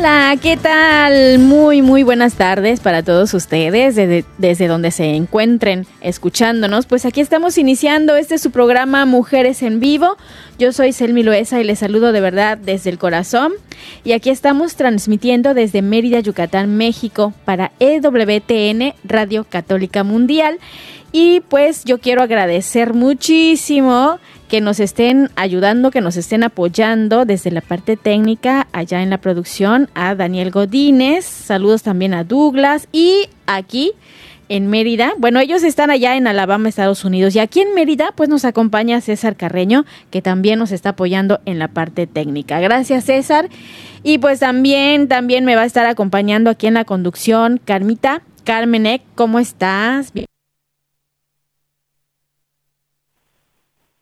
Hola, ¿qué tal? Muy, muy buenas tardes para todos ustedes, desde, donde se encuentren escuchándonos. Pues aquí estamos iniciando este su programa Mujeres en Vivo. Yo soy Selmi Loesa y les saludo de verdad desde el corazón. Y aquí estamos transmitiendo desde Mérida, Yucatán, México, para EWTN, Radio Católica Mundial. Y pues yo quiero agradecer muchísimo que nos estén ayudando, que nos estén apoyando desde la parte técnica allá en la producción a Daniel Godínez, saludos también a Douglas y aquí en Mérida, bueno, ellos están allá en Alabama, Estados Unidos y aquí en Mérida pues nos acompaña César Carreño que también nos está apoyando en la parte técnica. Gracias César y pues también también me va a estar acompañando aquí en la conducción Carmita Carmenek, ¿cómo estás? Bien.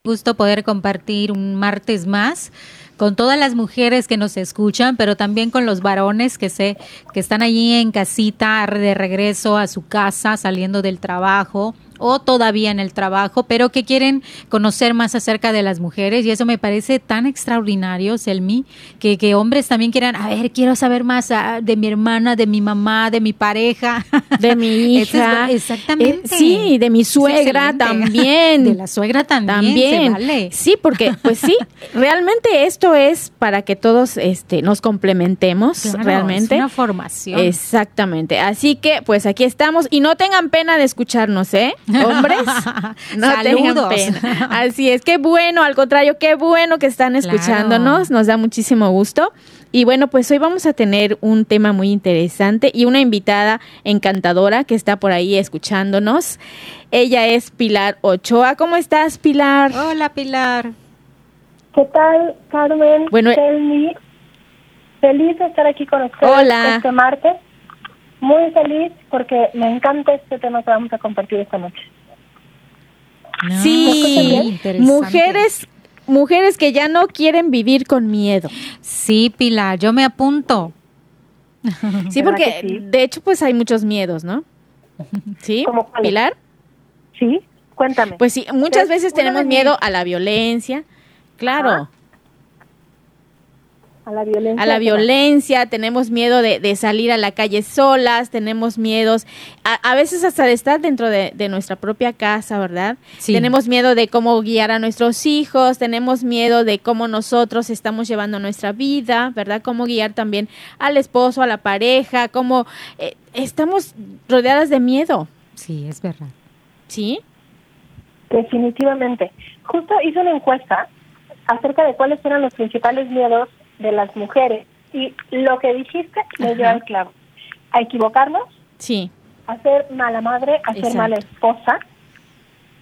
Gusto poder compartir un martes más con todas las mujeres que nos escuchan, pero también con los varones que sé que están allí en casita de regreso a su casa, saliendo del trabajo o todavía en el trabajo, pero que quieren conocer más acerca de las mujeres y eso me parece tan extraordinario, Selmi, que, que hombres también quieran, a ver, quiero saber más ah, de mi hermana, de mi mamá, de mi pareja, de mi hija, es, exactamente, eh, sí, de mi suegra también, de la suegra también, también, vale. sí, porque pues sí, realmente esto es para que todos este nos complementemos, claro, realmente, es una formación, exactamente, así que pues aquí estamos. Y no tengan pena de escucharnos, ¿eh? Hombres, no Saludos. tengan pena. Así es, qué bueno, al contrario, qué bueno que están escuchándonos, Claro. nos da muchísimo gusto. Y bueno, pues hoy vamos a tener un tema muy interesante y una invitada encantadora que está por ahí escuchándonos. Ella es Pilar Ochoa. ¿Cómo estás, Pilar? Hola Pilar. ¿Qué tal, Carmen? Bueno? Feliz de estar aquí con ustedes Hola. este martes. Muy feliz porque me encanta este tema que vamos a compartir esta noche. No, sí, interesante. mujeres, mujeres que ya no quieren vivir con miedo. Sí, Pilar, yo me apunto. Sí, ¿Verdad porque sí? de hecho pues hay muchos miedos, ¿no? ¿Sí? ¿Cómo? Pilar. ¿Sí? Cuéntame. Pues sí, muchas Es veces tenemos miedo a la violencia, claro. A la violencia. a la violencia, tenemos miedo de, de salir a la calle solas, tenemos miedos, a, a veces hasta de estar dentro de, de nuestra propia casa, ¿verdad? Sí. Tenemos miedo de cómo guiar a nuestros hijos, tenemos miedo de cómo nosotros estamos llevando nuestra vida, ¿verdad? Cómo guiar también al esposo, a la pareja, cómo eh, estamos rodeadas de miedo, Sí, es verdad. ¿sí? Definitivamente. Justo hice una encuesta acerca de cuáles eran los principales miedos de las mujeres y lo que dijiste me dio al clavo. A equivocarnos, Sí, a ser mala madre, a ser mala esposa,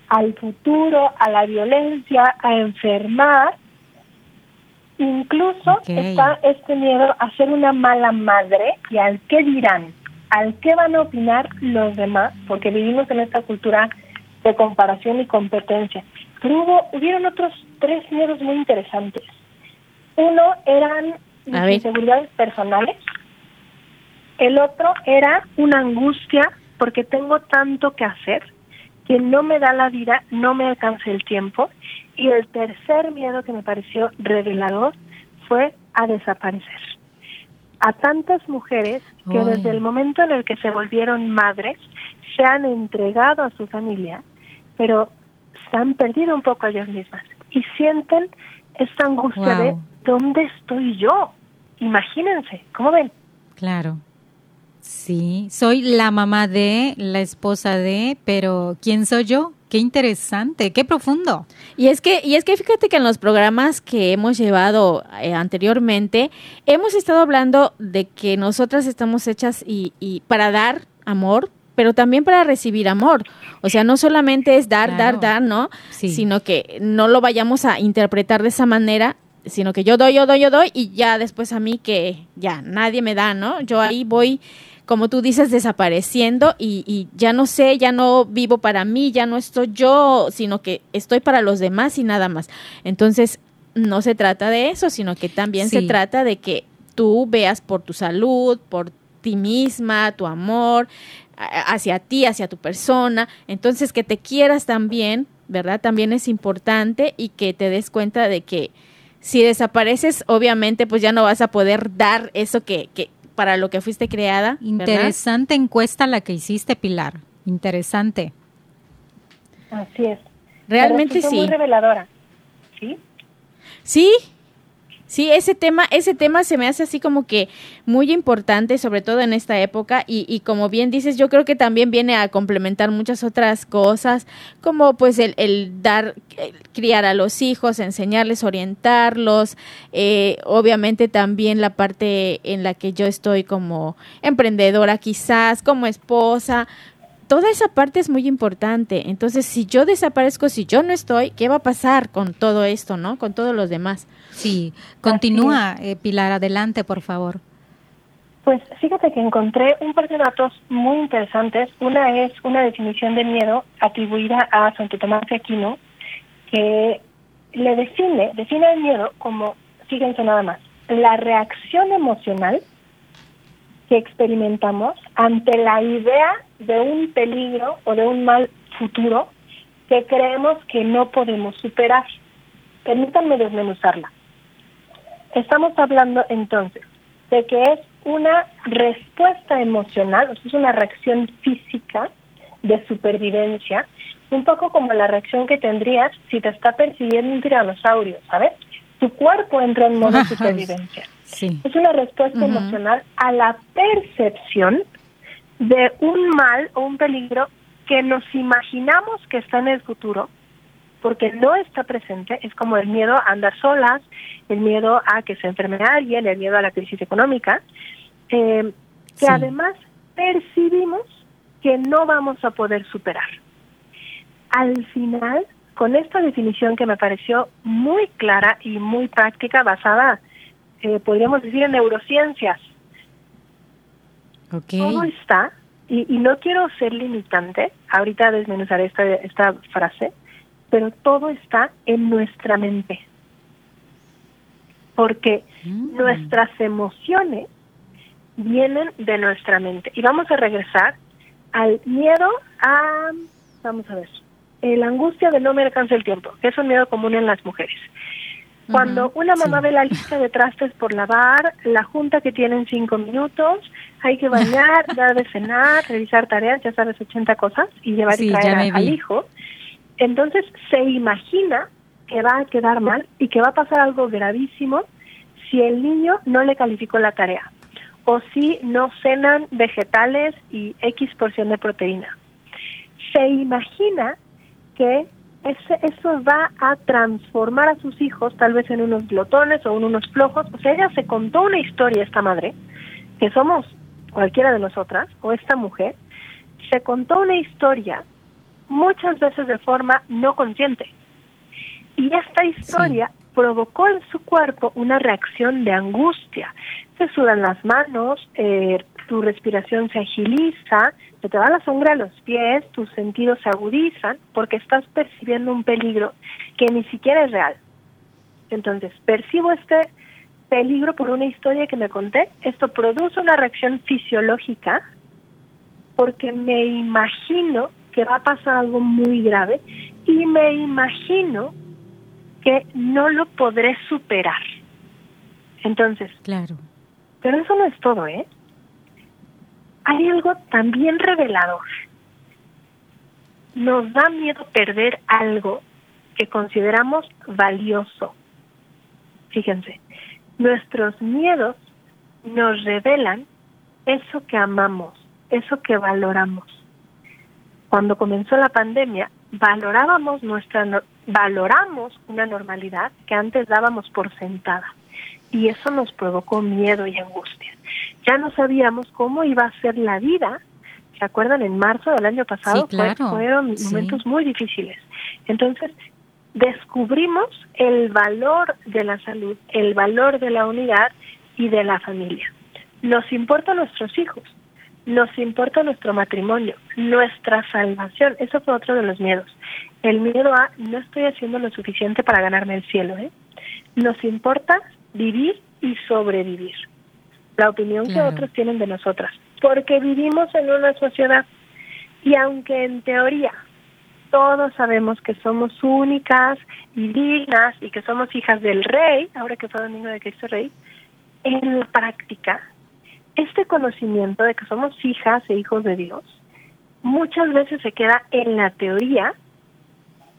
al futuro, a la violencia, a enfermar. Incluso está este miedo a ser una mala madre y al qué dirán, al qué van a opinar los demás, porque vivimos en esta cultura de comparación y competencia. Pero hubo, hubieron otros tres miedos muy interesantes. Uno eran mis inseguridades personales. El otro era una angustia porque tengo tanto que hacer que no me da la vida, no me alcanza el tiempo. Y el tercer miedo que me pareció revelador fue a desaparecer. A tantas mujeres que desde el momento en el que se volvieron madres se han entregado a su familia, pero se han perdido un poco a ellas mismas y sienten esta angustia Wow. de ¿dónde estoy yo? Imagínense, ¿cómo ven? Claro. Sí, soy la mamá de, la esposa de, pero ¿quién soy yo? Qué interesante, qué profundo. Y es que, y es que fíjate que en los programas que hemos llevado eh, anteriormente, hemos estado hablando de que nosotras estamos hechas y, y para dar amor, pero también para recibir amor. O sea, no solamente es dar, dar, dar, ¿no? Sino que no lo vayamos a interpretar de esa manera, sino que yo doy, yo doy, yo doy y ya después a mí que ya nadie me da, ¿no? Yo ahí voy como tú dices, desapareciendo y, ya no sé, ya no vivo para mí, ya no estoy yo, sino que estoy para los demás y nada más. Entonces, no se trata de eso, sino que también se trata de que tú veas por tu salud, por ti misma, tu amor hacia ti, hacia tu persona. Entonces, que te quieras también, ¿verdad? También es importante y que te des cuenta de que si desapareces, obviamente, pues ya no vas a poder dar eso que, que, para lo que fuiste creada. Interesante encuesta la que hiciste, Pilar. Interesante. Así es. Realmente sí. Muy reveladora. ¿Sí? Sí, Sí, ese tema, ese tema se me hace así como que muy importante, sobre todo en esta época, y, y como bien dices, yo creo que también viene a complementar muchas otras cosas, como pues el, el dar, criar a los hijos, enseñarles, orientarlos, eh, obviamente también la parte en la que yo estoy como emprendedora quizás, como esposa, toda esa parte es muy importante. Entonces, si yo desaparezco, si yo no estoy, ¿qué va a pasar con todo esto, no? Con todos los demás. Sí, continúa, eh, Pilar, adelante, por favor. Pues fíjate que encontré un par de datos muy interesantes. Una es una definición de miedo atribuida a Santo Tomás de Aquino, que le define, define el miedo como, fíjense nada más, la reacción emocional que experimentamos ante la idea de un peligro o de un mal futuro que creemos que no podemos superar. Permítanme desmenuzarla. Estamos hablando entonces de que es una respuesta emocional, o sea, es una reacción física de supervivencia, un poco como la reacción que tendrías si te está persiguiendo un tiranosaurio, ¿sabes? Tu cuerpo entra en modo supervivencia. Es una respuesta emocional a la percepción de un mal o un peligro que nos imaginamos que está en el futuro, porque no está presente, es como el miedo a andar solas, el miedo a que se enferme alguien, el miedo a la crisis económica, eh, que además percibimos que no vamos a poder superar. Al final, con esta definición que me pareció muy clara y muy práctica, basada eh, podríamos decir, en neurociencias. Todo está, y, y, no quiero ser limitante, ahorita desmenuzaré esta, esta frase, pero todo está en nuestra mente. Porque mm. nuestras emociones vienen de nuestra mente. Y vamos a regresar al miedo a, vamos a ver, la angustia de no me alcanza el tiempo, que es un miedo común en las mujeres. Cuando una mamá ve la lista de trastes por lavar, la junta que tienen cinco minutos, hay que bañar, dar de cenar, revisar tareas, ya sabes, 80 cosas, y llevar y traer al hijo, entonces se imagina que va a quedar mal y que va a pasar algo gravísimo si el niño no le calificó la tarea o si no cenan vegetales y X porción de proteína. Se imagina que eso va a transformar a sus hijos tal vez en unos glotones o en unos flojos. O sea, ella se contó una historia, esta madre, que somos cualquiera de nosotras, o esta mujer, se contó una historia muchas veces de forma no consciente. Y esta historia provocó en su cuerpo una reacción de angustia. Se sudan las manos, eh, tu respiración se agiliza, se te va la sangre a los pies, tus sentidos se agudizan porque estás percibiendo un peligro que ni siquiera es real. Entonces, percibo este peligro por una historia que me conté, esto produce una reacción fisiológica porque me imagino que va a pasar algo muy grave y me imagino que no lo podré superar. Entonces, claro. Pero eso no es todo, ¿eh? hay algo también revelador. Nos da miedo perder algo que consideramos valioso. Fíjense, nuestros miedos nos revelan eso que amamos, eso que valoramos. Cuando comenzó la pandemia, valorábamos nuestra valoramos una normalidad que antes dábamos por sentada y eso nos provocó miedo y angustia. Ya no sabíamos cómo iba a ser la vida. ¿Se acuerdan? En marzo del año pasado fueron momentos muy difíciles. Entonces, descubrimos el valor de la salud, el valor de la unidad y de la familia. Nos importa nuestros hijos, nos importa nuestro matrimonio, nuestra salvación. Eso fue otro de los miedos. El miedo a no estoy haciendo lo suficiente para ganarme el cielo. ¿eh? Nos importa vivir y sobrevivir. La opinión que otros tienen de nosotras. Porque vivimos en una sociedad y aunque en teoría todos sabemos que somos únicas y dignas y que somos hijas del rey, ahora que fue domingo de Cristo Rey, en la práctica este conocimiento de que somos hijas e hijos de Dios muchas veces se queda en la teoría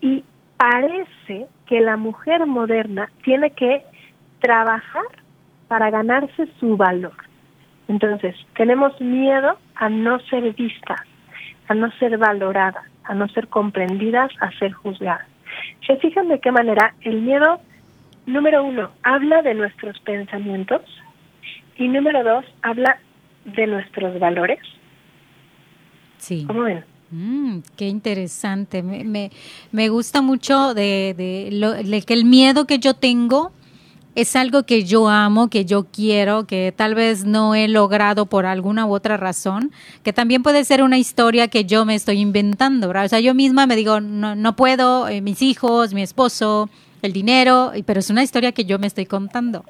y parece que la mujer moderna tiene que trabajar para ganarse su valor. Entonces, tenemos miedo a no ser vistas, a no ser valoradas, a no ser comprendidas, a ser juzgadas. ¿Se fijan de qué manera el miedo, número uno, habla de nuestros pensamientos, y número dos, habla de nuestros valores. Sí. ¿Cómo ven? Mm, qué interesante. Me, me, me gusta mucho de, de, lo, de que el miedo que yo tengo es algo que yo amo, que yo quiero, que tal vez no he logrado por alguna u otra razón, que también puede ser una historia que yo me estoy inventando, ¿verdad? O sea, yo misma me digo, no, no puedo, eh, mis hijos, mi esposo, el dinero, pero es una historia que yo me estoy contando.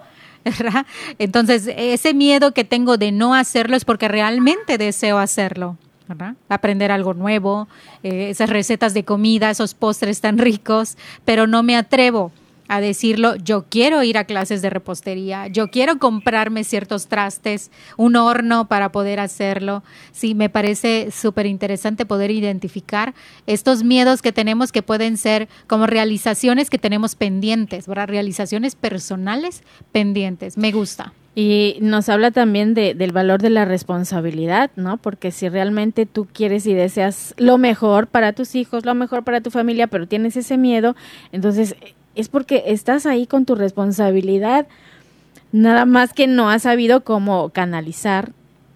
Entonces, ese miedo que tengo de no hacerlo es porque realmente deseo hacerlo. Aprender algo nuevo, eh, esas recetas de comida, esos postres tan ricos, pero no me atrevo a decirlo, yo quiero ir a clases de repostería, yo quiero comprarme ciertos trastes, un horno para poder hacerlo. Sí, me parece súper interesante poder identificar estos miedos que tenemos que pueden ser como realizaciones que tenemos pendientes, ¿verdad? Realizaciones personales pendientes. Me gusta. Y nos habla también de, del valor de la responsabilidad, ¿no? Porque si realmente tú quieres y deseas lo mejor para tus hijos, lo mejor para tu familia, pero tienes ese miedo, entonces es porque estás ahí con tu responsabilidad, nada más que no has sabido cómo canalizar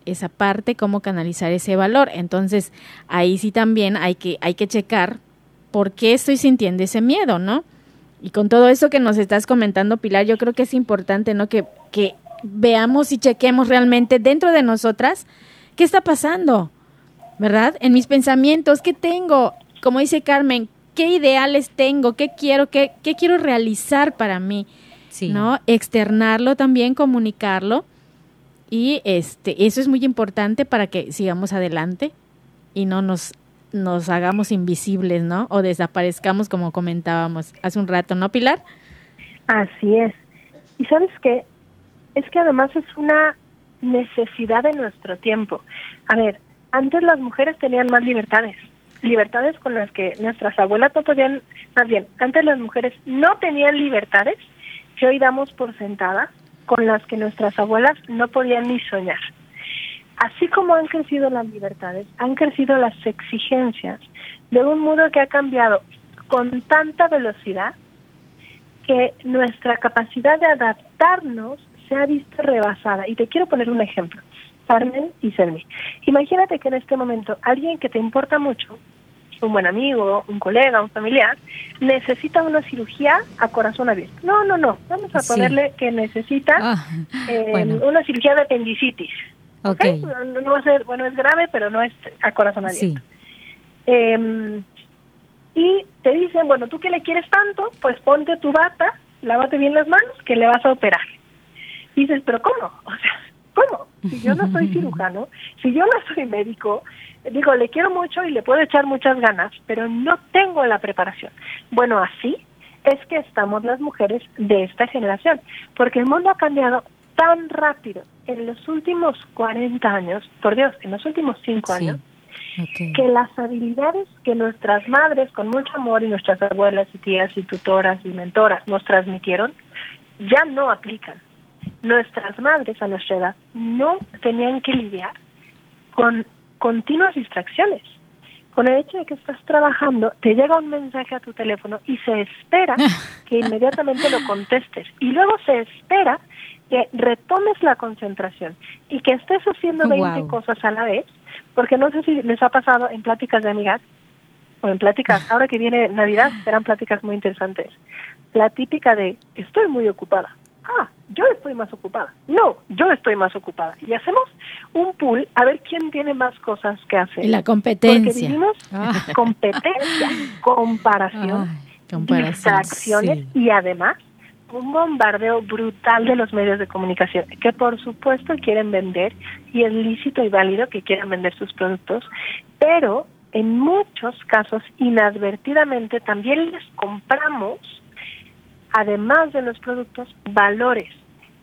esa parte, cómo canalizar ese valor. Entonces, ahí sí también hay que, hay que checar por qué estoy sintiendo ese miedo, ¿no? Y con todo eso que nos estás comentando, Pilar, yo creo que es importante, ¿no? Que, que veamos y chequemos realmente dentro de nosotras qué está pasando, ¿verdad? En mis pensamientos, ¿qué tengo? Como dice Carmen, qué ideales tengo, qué quiero, qué, qué quiero realizar para mí, ¿no? Externarlo también, comunicarlo y este, eso es muy importante para que sigamos adelante y no nos nos hagamos invisibles, ¿no? O desaparezcamos como comentábamos hace un rato, ¿no, Pilar? Así es. Y sabes qué, es que además es una necesidad de nuestro tiempo. A ver, antes las mujeres tenían más libertades libertades con las que nuestras abuelas no podían, más bien, antes las mujeres no tenían libertades que hoy damos por sentadas, con las que nuestras abuelas no podían ni soñar. Así como han crecido las libertades, han crecido las exigencias de un mundo que ha cambiado con tanta velocidad que nuestra capacidad de adaptarnos se ha visto rebasada. Y te quiero poner un ejemplo. Carmen y Selmi. Imagínate que en este momento alguien que te importa mucho, un buen amigo, un colega, un familiar, necesita una cirugía a corazón abierto. No, no, no. Vamos a ponerle que necesita ah, eh, una cirugía de apendicitis. Okay. No, va a ser, bueno, es grave, pero no es a corazón abierto. Em, y te dicen, bueno, tú que le quieres tanto, pues ponte tu bata, lávate bien las manos, que le vas a operar. dices, pero ¿cómo? O sea, ¿Cómo? Si yo no soy cirujano, si yo no soy médico, digo, le quiero mucho y le puedo echar muchas ganas, pero no tengo la preparación. Bueno, así es que estamos las mujeres de esta generación, porque el mundo ha cambiado tan rápido en los últimos 40 años, por Dios, en los últimos 5 años, que las habilidades que nuestras madres con mucho amor y nuestras abuelas y tías y tutoras y mentoras nos transmitieron ya no aplican nuestras madres a nuestra edad no tenían que lidiar con continuas distracciones. Con el hecho de que estás trabajando, te llega un mensaje a tu teléfono y se espera que inmediatamente lo contestes. Y luego se espera que retomes la concentración y que estés haciendo 20 cosas a la vez, porque no sé si les ha pasado en pláticas de amigas o en pláticas, ahora que viene Navidad, serán pláticas muy interesantes. La típica de, estoy muy ocupada ah, yo estoy más ocupada. No, yo estoy más ocupada. Y hacemos un pool a ver quién tiene más cosas que hacer. La competencia. Porque vivimos ah. competencia, comparación, distracciones y además un bombardeo brutal de los medios de comunicación que por supuesto quieren vender y es lícito y válido que quieran vender sus productos, pero en muchos casos inadvertidamente también les compramos además de los productos, valores.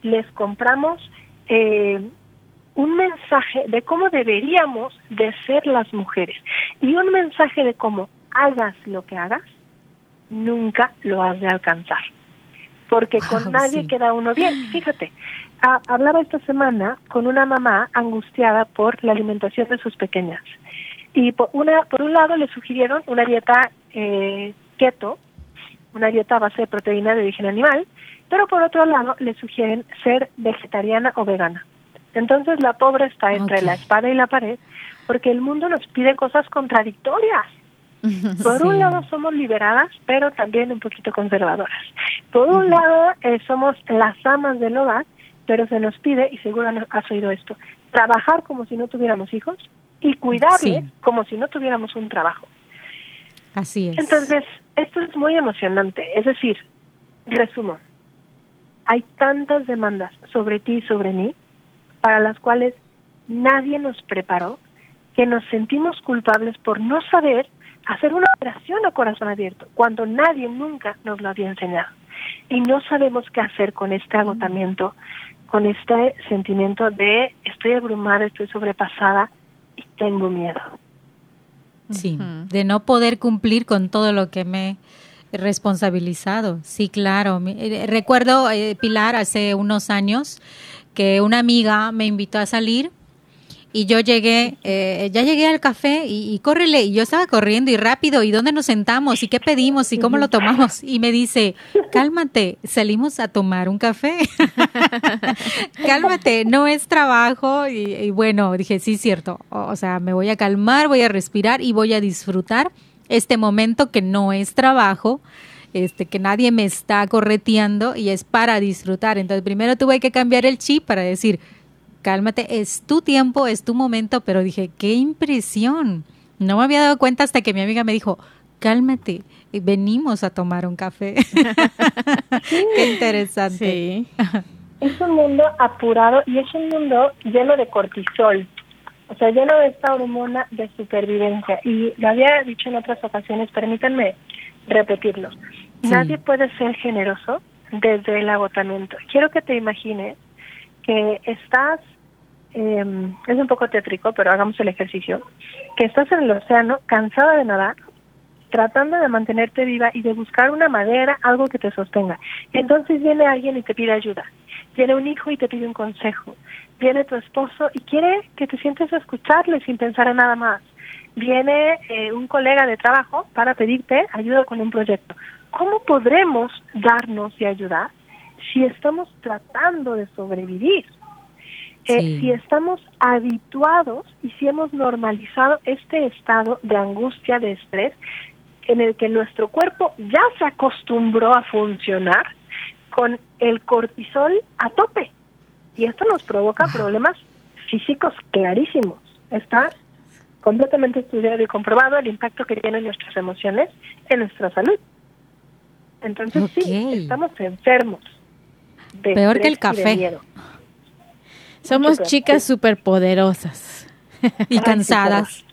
Les compramos eh, un mensaje de cómo deberíamos de ser las mujeres y un mensaje de cómo hagas lo que hagas, nunca lo has de alcanzar. Porque con nadie queda uno bien. Fíjate, hablaba esta semana con una mamá angustiada por la alimentación de sus pequeñas. Y por, una, por un lado le sugirieron una dieta eh, keto, una dieta a base de proteína de origen animal, pero por otro lado le sugieren ser vegetariana o vegana. Entonces la pobre está entre la espada y la pared porque el mundo nos pide cosas contradictorias. Por un lado somos liberadas, pero también un poquito conservadoras. Por un lado eh, somos las amas del hogar, pero se nos pide, y seguro has oído esto, trabajar como si no tuviéramos hijos y cuidarle como si no tuviéramos un trabajo. Así es. Entonces, esto es muy emocionante. Es decir, resumo, hay tantas demandas sobre ti y sobre mí para las cuales nadie nos preparó que nos sentimos culpables por no saber hacer una operación a corazón abierto cuando nadie nunca nos lo había enseñado. Y no sabemos qué hacer con este agotamiento, con este sentimiento de estoy abrumada, estoy sobrepasada y tengo miedo. Sí, de no poder cumplir con todo lo que me he responsabilizado. Sí, claro. Eh, recuerdo, eh, Pilar, hace unos años que una amiga me invitó a salir y yo llegué, eh, ya llegué al café y, y, córrele, y yo estaba corriendo y rápido, ¿y dónde nos sentamos? ¿Y qué pedimos? ¿Y cómo lo tomamos? Y me dice, cálmate, salimos a tomar un café. cálmate, no es trabajo. Y, bueno, dije, sí, cierto. O, sea, me voy a calmar, voy a respirar y voy a disfrutar este momento que no es trabajo. Este, que nadie me está correteando y es para disfrutar. Entonces, primero tuve que cambiar el chip para decir, cálmate, es tu tiempo, es tu momento, pero dije, qué impresión. No me había dado cuenta hasta que mi amiga me dijo, cálmate, venimos a tomar un café. qué interesante. Es un mundo apurado y es un mundo lleno de cortisol, o sea, lleno de esta hormona de supervivencia. Y lo había dicho en otras ocasiones, permítanme repetirlo. Nadie puede ser generoso desde el agotamiento. Quiero que te imagines que estás, eh, es un poco tétrico, pero hagamos el ejercicio, que estás en el océano cansada de nadar, tratando de mantenerte viva y de buscar una madera, algo que te sostenga. Entonces viene alguien y te pide ayuda. Viene un hijo y te pide un consejo. Viene tu esposo y quiere que te sientes a escucharle sin pensar en nada más. Viene eh, un colega de trabajo para pedirte ayuda con un proyecto. ¿Cómo podremos darnos y ayudar si estamos tratando de sobrevivir, eh, si estamos habituados y si hemos normalizado este estado de angustia, de estrés, en el que nuestro cuerpo ya se acostumbró a funcionar con el cortisol a tope. Y esto nos provoca problemas físicos clarísimos. Está completamente estudiado y comprobado el impacto que tienen nuestras emociones en nuestra salud. Entonces sí, estamos enfermos. Peor que el café. Somos chicas superpoderosas. y cansadas.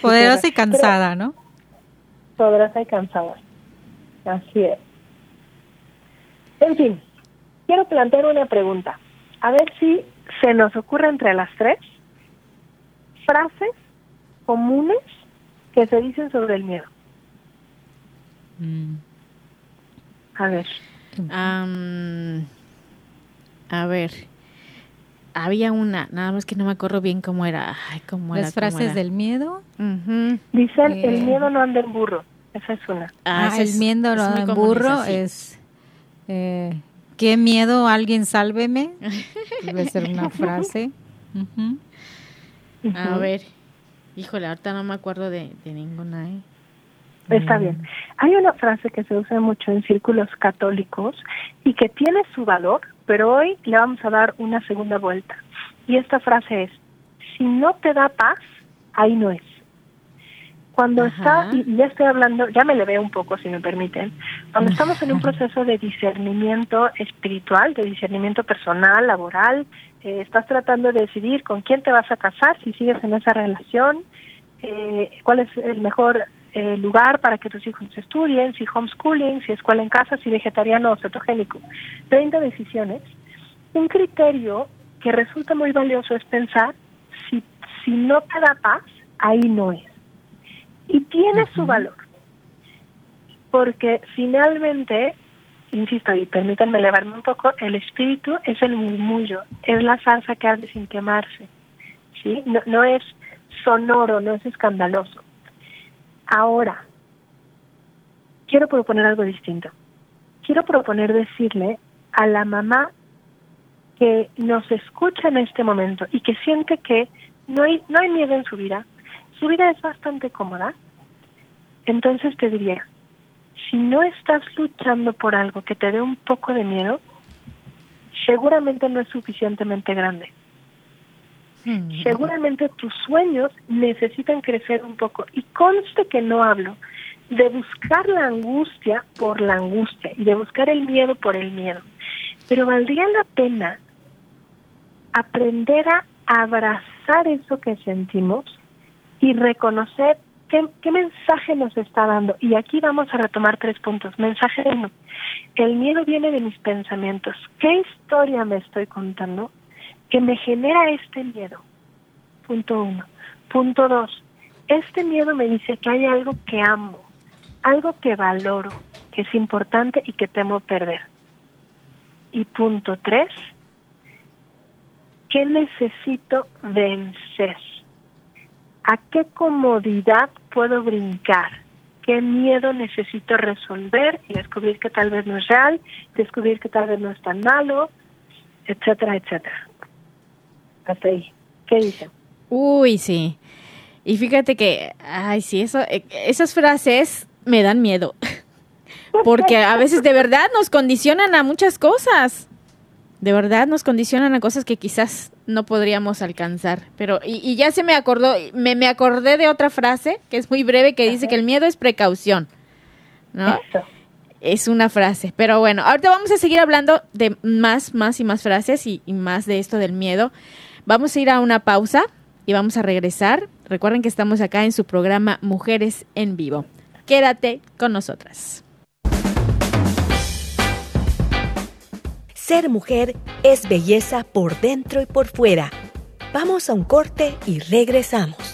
Poderosa y cansada, ¿no? Poderosa y cansada. Así es. En fin, quiero plantear una pregunta. A ver si se nos ocurre entre las tres frases comunes que se dicen sobre el miedo. Mm. A ver A ver. Había una, nada más que no me acuerdo bien cómo era. Ay, cómo Las frases del miedo. Dicen, el eh. miedo no anda en burro. Esa es una. Ah, ah el miedo no anda en burro es... Eh, ¿Qué miedo? Alguien sálveme. Debe ser una frase. A ver. Híjole, ahorita no me acuerdo de, ninguna. ¿eh? Está bien. Hay una frase que se usa mucho en círculos católicos y que tiene su valor, pero hoy le vamos a dar una segunda vuelta. Y esta frase es, si no te da paz, ahí no es. Cuando está, y ya estoy hablando, ya me le veo un poco si me permiten, cuando estamos en un proceso de discernimiento espiritual, de discernimiento personal, laboral, eh, estás tratando de decidir con quién te vas a casar, si sigues en esa relación, eh, cuál es el mejor eh, lugar para que tus hijos estudien, si homeschooling, si escuela en casa, si vegetariano o cetogénico. 30 decisiones. Un criterio que resulta muy valioso es pensar si, si no te da paz, ahí no es y tiene su valor. Porque finalmente, insisto, y permítanme elevarme un poco, el espíritu es el murmullo, es la salsa que arde sin quemarse. ¿sí? No, no es sonoro, no es escandaloso. Ahora, quiero proponer algo distinto. Quiero proponer decirle a la mamá que nos escucha en este momento y que siente que no hay, no hay miedo en su vida, su vida es bastante cómoda, entonces te diría, si no estás luchando por algo que te dé un poco de miedo, seguramente no es suficientemente grande. Hmm. Seguramente tus sueños necesitan crecer un poco. Y conste que no hablo de buscar la angustia por la angustia y de buscar el miedo por el miedo. Pero valdría la pena aprender a abrazar eso que sentimos y reconocer qué, mensaje nos está dando. Y aquí vamos a retomar tres puntos. Mensaje uno, el miedo viene de mis pensamientos. ¿Qué historia me estoy contando que me genera este miedo? Punto uno. Punto dos, este miedo me dice que hay algo que amo, algo que valoro, que es importante y que temo perder. Y punto tres, ¿qué necesito vencer? ¿A qué comodidad puedo brincar? ¿Qué miedo necesito resolver y descubrir que tal vez no es real, descubrir que tal vez no es tan malo, etcétera, etcétera? Hasta ahí. ¿Qué dicen? Uy, sí. Y fíjate que, ay, sí, eso, eh, esas frases me dan miedo. Porque a veces de verdad nos condicionan a muchas cosas de verdad nos condicionan a cosas que quizás no podríamos alcanzar. Pero, y, ya se me acordó, me, me, acordé de otra frase que es muy breve que dice que el miedo es precaución. ¿No? Es una frase. Pero bueno, ahorita vamos a seguir hablando de más, más y más frases y, y más de esto del miedo. Vamos a ir a una pausa y vamos a regresar. Recuerden que estamos acá en su programa Mujeres en Vivo. Quédate con nosotras. Ser mujer es belleza por dentro y por fuera. Vamos a un corte y regresamos.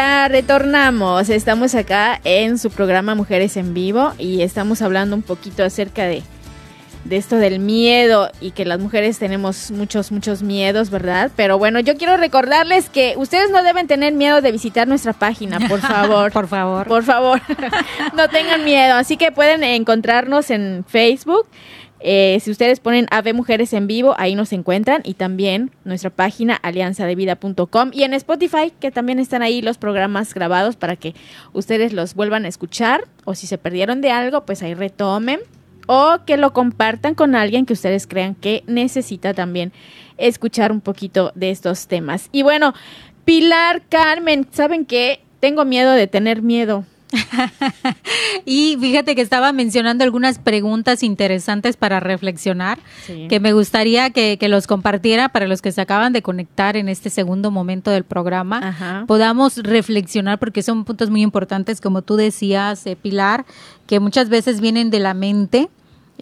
Ya retornamos, estamos acá en su programa Mujeres en Vivo y estamos hablando un poquito acerca de, de esto del miedo y que las mujeres tenemos muchos, muchos miedos, ¿verdad? Pero bueno, yo quiero recordarles que ustedes no deben tener miedo de visitar nuestra página, por favor. por favor. Por favor, no tengan miedo. Así que pueden encontrarnos en Facebook eh, si ustedes ponen Ave Mujeres en Vivo, ahí nos encuentran y también nuestra página alianzadevida.com y en Spotify, que también están ahí los programas grabados para que ustedes los vuelvan a escuchar o si se perdieron de algo, pues ahí retomen o que lo compartan con alguien que ustedes crean que necesita también escuchar un poquito de estos temas. Y bueno, Pilar, Carmen, ¿saben qué? Tengo miedo de tener miedo. y fíjate que estaba mencionando algunas preguntas interesantes para reflexionar, que me gustaría que, los compartiera para los que se acaban de conectar en este segundo momento del programa. Podamos reflexionar porque son puntos muy importantes, como tú decías, eh, Pilar, que muchas veces vienen de la mente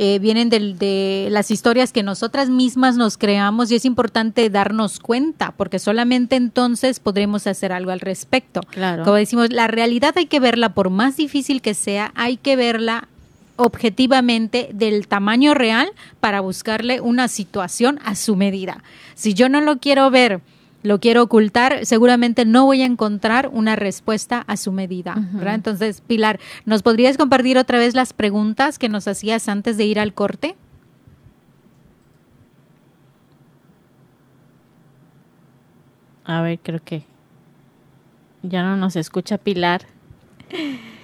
eh, vienen de, las historias que nosotras mismas nos creamos y es importante darnos cuenta porque solamente entonces podremos hacer algo al respecto. Claro. Como decimos, la realidad hay que verla por más difícil que sea, hay que verla objetivamente del tamaño real para buscarle una situación a su medida. Si yo no lo quiero ver, lo quiero ocultar, seguramente no voy a encontrar una respuesta a su medida. Entonces, Pilar, ¿nos podrías compartir otra vez las preguntas que nos hacías antes de ir al corte? A ver, creo que ya no nos escucha Pilar.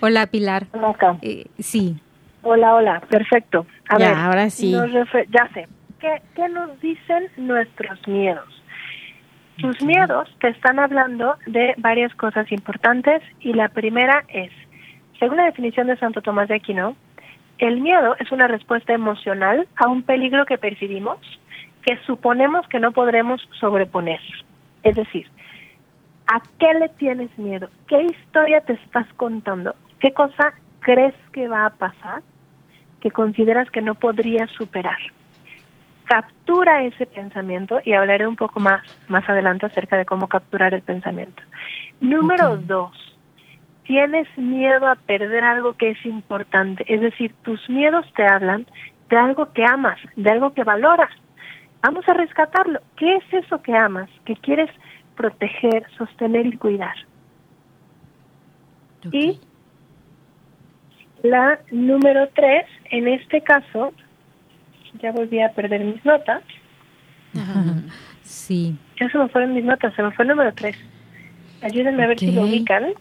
Hola, Pilar. Hola, eh, sí. Hola, hola, perfecto. A ya, ver, ahora sí. ya sé. ¿Qué nos dicen nuestros miedos? Tus miedos te están hablando de varias cosas importantes y la primera es, según la definición de Santo Tomás de Aquino, el miedo es una respuesta emocional a un peligro que percibimos que suponemos que no podremos sobreponer. Es decir, ¿a qué le tienes miedo? ¿Qué historia te estás contando? ¿Qué cosa crees que va a pasar que consideras que no podrías superar? Captura ese pensamiento y hablaré un poco más más adelante acerca de cómo capturar el pensamiento. Número dos, tienes miedo a perder algo que es importante, es decir, tus miedos te hablan de algo que amas, de algo que valoras. Vamos a rescatarlo. ¿Qué es eso que amas, que quieres proteger, sostener y cuidar? Y la número tres, en este caso, ya volví a perder mis notas. Sí. Ya se me fueron mis notas, se me fue el número 3. Ayúdenme a ver si lo ubican,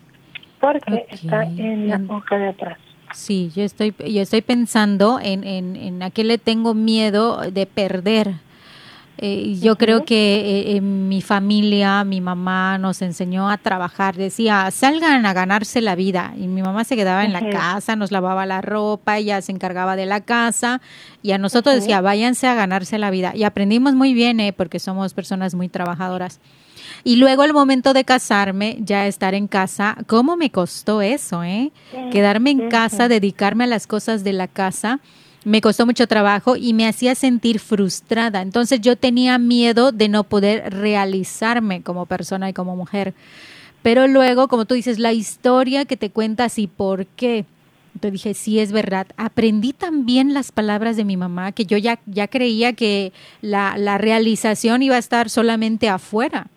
porque está en la hoja de atrás. Sí, yo estoy, yo estoy pensando en, en, en a qué le tengo miedo de perder eh, yo creo que eh, mi familia, mi mamá nos enseñó a trabajar, decía, salgan a ganarse la vida. Y mi mamá se quedaba en la casa, nos lavaba la ropa, ella se encargaba de la casa y a nosotros decía, váyanse a ganarse la vida. Y aprendimos muy bien, eh, porque somos personas muy trabajadoras. Y luego el momento de casarme, ya estar en casa, ¿cómo me costó eso, eh? Quedarme en casa, dedicarme a las cosas de la casa me costó mucho trabajo y me hacía sentir frustrada. Entonces yo tenía miedo de no poder realizarme como persona y como mujer. Pero luego, como tú dices, la historia que te cuentas y por qué. Entonces dije, sí, es verdad. Aprendí también las palabras de mi mamá, que yo ya, ya creía que la, la realización iba a estar solamente afuera,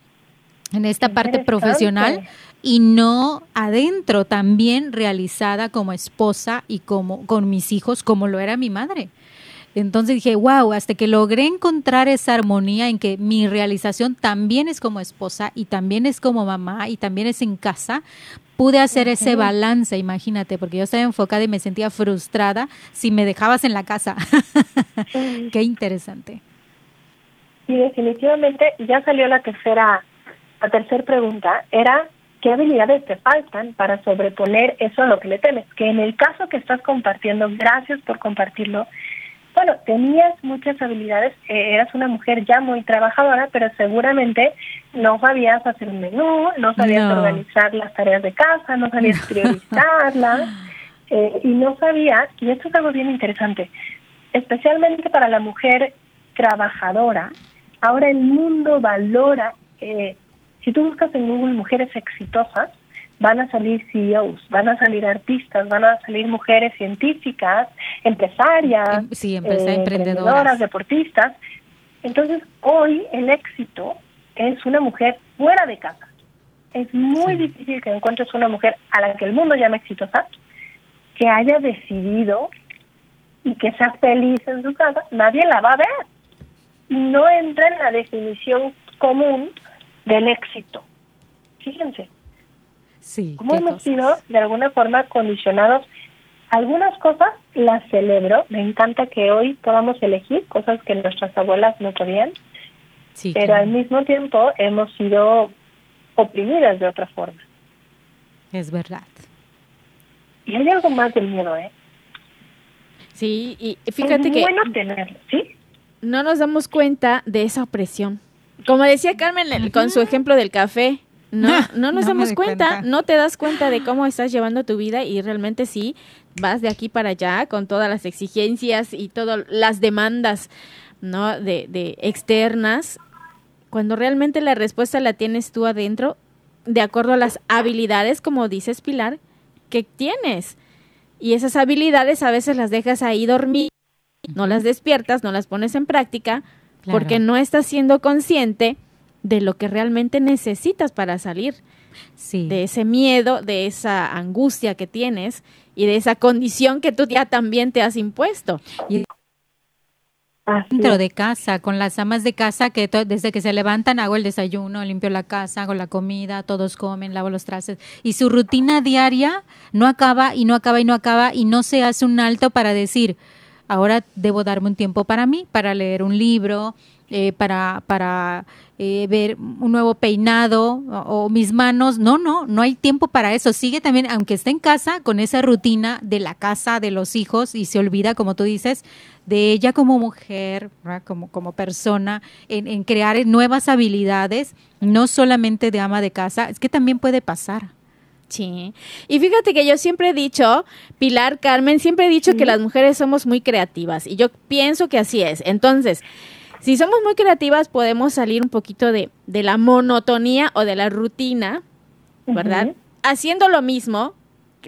en esta parte profesional y no adentro, también realizada como esposa y como con mis hijos, como lo era mi madre. Entonces dije, wow, hasta que logré encontrar esa armonía en que mi realización también es como esposa y también es como mamá y también es en casa, pude hacer ese balance, imagínate, porque yo estaba enfocada y me sentía frustrada si me dejabas en la casa. Qué interesante. Y definitivamente ya salió la tercera, la tercera pregunta, era ¿Qué habilidades te faltan para sobreponer eso a lo que le temes? Que en el caso que estás compartiendo, gracias por compartirlo, bueno, tenías muchas habilidades, eh, eras una mujer ya muy trabajadora, pero seguramente no sabías hacer un menú, no sabías organizar las tareas de casa, no sabías priorizarlas, eh, y no sabías, y esto es algo bien interesante, especialmente para la mujer trabajadora, ahora el mundo valora eh, si tú buscas en Google mujeres exitosas, van a salir CEOs, van a salir artistas, van a salir mujeres científicas, empresarias, em, sí, eh, emprendedoras, deportistas. Entonces, hoy el éxito es una mujer fuera de casa. Es muy difícil que encuentres una mujer a la que el mundo llame exitosa, que haya decidido y que sea feliz en su casa. Nadie la va a ver. No entra en la definición común del éxito. Fíjense. Sí. Como hemos sido de alguna forma condicionados. Algunas cosas las celebro. Me encanta que hoy podamos elegir cosas que nuestras abuelas no podían. Sí, pero al mismo tiempo hemos sido oprimidas de otra forma. Es verdad. Y hay algo más del miedo, ¿eh? Sí, y fíjate que... bueno tenerlo, ¿sí? No nos damos cuenta de esa opresión. Como decía Carmen con su ejemplo del café, no, no nos damos cuenta, no te das cuenta de cómo estás llevando tu vida y realmente sí, vas de aquí para allá con todas las exigencias y todas las demandas, ¿no? De, de externas, cuando realmente la respuesta la tienes tú adentro, de acuerdo a las habilidades, como dices Pilar, que tienes. Y esas habilidades a veces las dejas ahí dormir, no las despiertas, no las pones en práctica, porque no estás siendo consciente de lo que realmente necesitas para salir de ese miedo, de esa angustia que tienes y de esa condición que tú ya también te has impuesto. Y dentro de casa, con las amas de casa que desde que se levantan hago el desayuno, limpio la casa, hago la comida, todos comen, lavo los trastes y su rutina diaria no acaba y no acaba y no acaba y no se hace un alto para decir, ahora debo darme un tiempo para mí, para leer un libro, eh, para, para eh, ver un nuevo peinado o, mis manos. No, no, no hay tiempo para eso. Sigue también, aunque esté en casa, con esa rutina de la casa, de los hijos y se olvida, como tú dices, de ella como mujer, como, como persona, en, en crear nuevas habilidades, no solamente de ama de casa, es que también puede pasar. Sí. Y fíjate que yo siempre he dicho, Pilar, Carmen, siempre he dicho que las mujeres somos muy creativas y yo pienso que así es. Entonces, si somos muy creativas, podemos salir un poquito de, de la monotonía o de la rutina, ¿verdad? Haciendo lo mismo,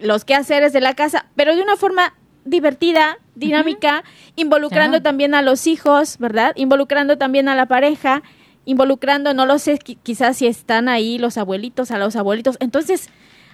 los quehaceres de la casa, pero de una forma divertida, dinámica, involucrando también a los hijos, ¿verdad? Involucrando también a la pareja, involucrando, no lo sé, quizás si están ahí los abuelitos, a los abuelitos. Entonces,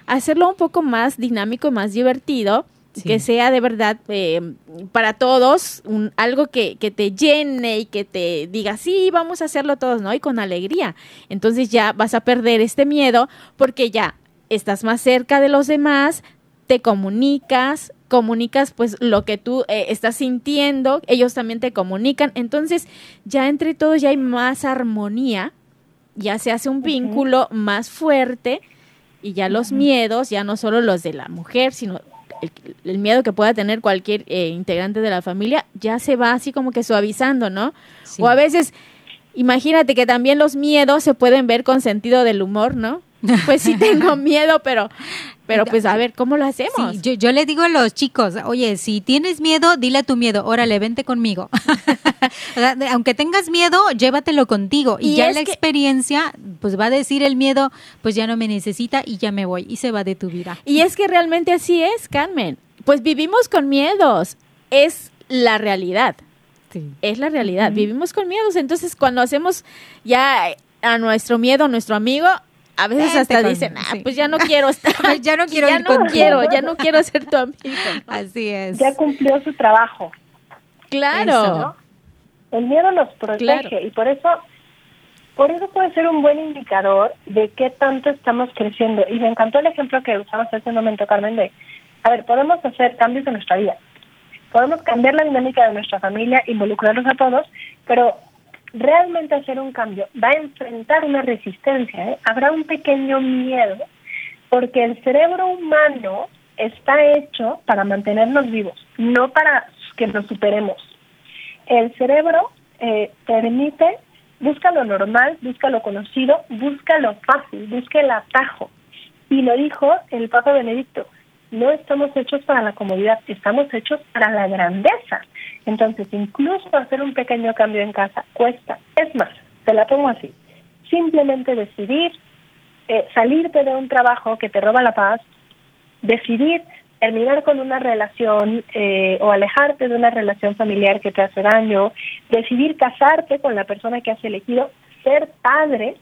hacerlo un poco más dinámico y más divertido que sea de verdad eh, para todos un, algo que, que, te llene y que te diga, sí, vamos a hacerlo todos, ¿no? Y con alegría. Entonces ya vas a perder este miedo porque ya estás más cerca de los demás, te comunicas, comunicas pues lo que tú eh, estás sintiendo, ellos también te comunican, entonces ya entre todos ya hay más armonía, ya se hace un vínculo más fuerte y ya los miedos, ya no solo los de la mujer, sino el, miedo que pueda tener cualquier eh, integrante de la familia ya se va así como que suavizando, ¿no? O a veces, imagínate que también los miedos se pueden ver con sentido del humor, ¿no? Pues sí tengo miedo, pero pero pues a ver, ¿cómo lo hacemos? yo, yo le digo a los chicos, oye, si tienes miedo, dile a tu miedo, órale, vente conmigo. Aunque tengas miedo, llévatelo contigo. Y, ya la experiencia, pues va a decir el miedo, pues ya no me necesita y ya me voy y se va de tu vida. Y es que realmente así es, Carmen. Pues vivimos con miedos. Es la realidad. Sí. Es la realidad. Vivimos con miedos. Entonces, cuando hacemos ya a nuestro miedo, a nuestro amigo, a veces hasta dicen, ah, pues ya no quiero estar, ya no quiero, ya no quiero, ya no quiero ser tu amigo. Así es. Ya cumplió su trabajo. Claro. El miedo nos protege y por eso, por eso puede ser un buen indicador de qué tanto estamos creciendo. Y me encantó el ejemplo que usamos hace un momento, Carmen, de, a ver, podemos hacer cambios en nuestra vida, podemos cambiar la dinámica de nuestra familia, involucrarlos a todos, pero realmente hacer un cambio va a enfrentar una resistencia, ¿eh? habrá un pequeño miedo, porque el cerebro humano está hecho para mantenernos vivos, no para que nos superemos. El cerebro eh, permite, busca lo normal, busca lo conocido, busca lo fácil, busca el atajo. Y lo dijo el Papa Benedicto, no estamos hechos para la comodidad, estamos hechos para la grandeza. Entonces, incluso hacer un pequeño cambio en casa cuesta. Es más, te la pongo así. Simplemente decidir eh, salirte de un trabajo que te roba la paz, decidir terminar con una relación eh, o alejarte de una relación familiar que te hace daño, decidir casarte con la persona que has elegido, ser padre,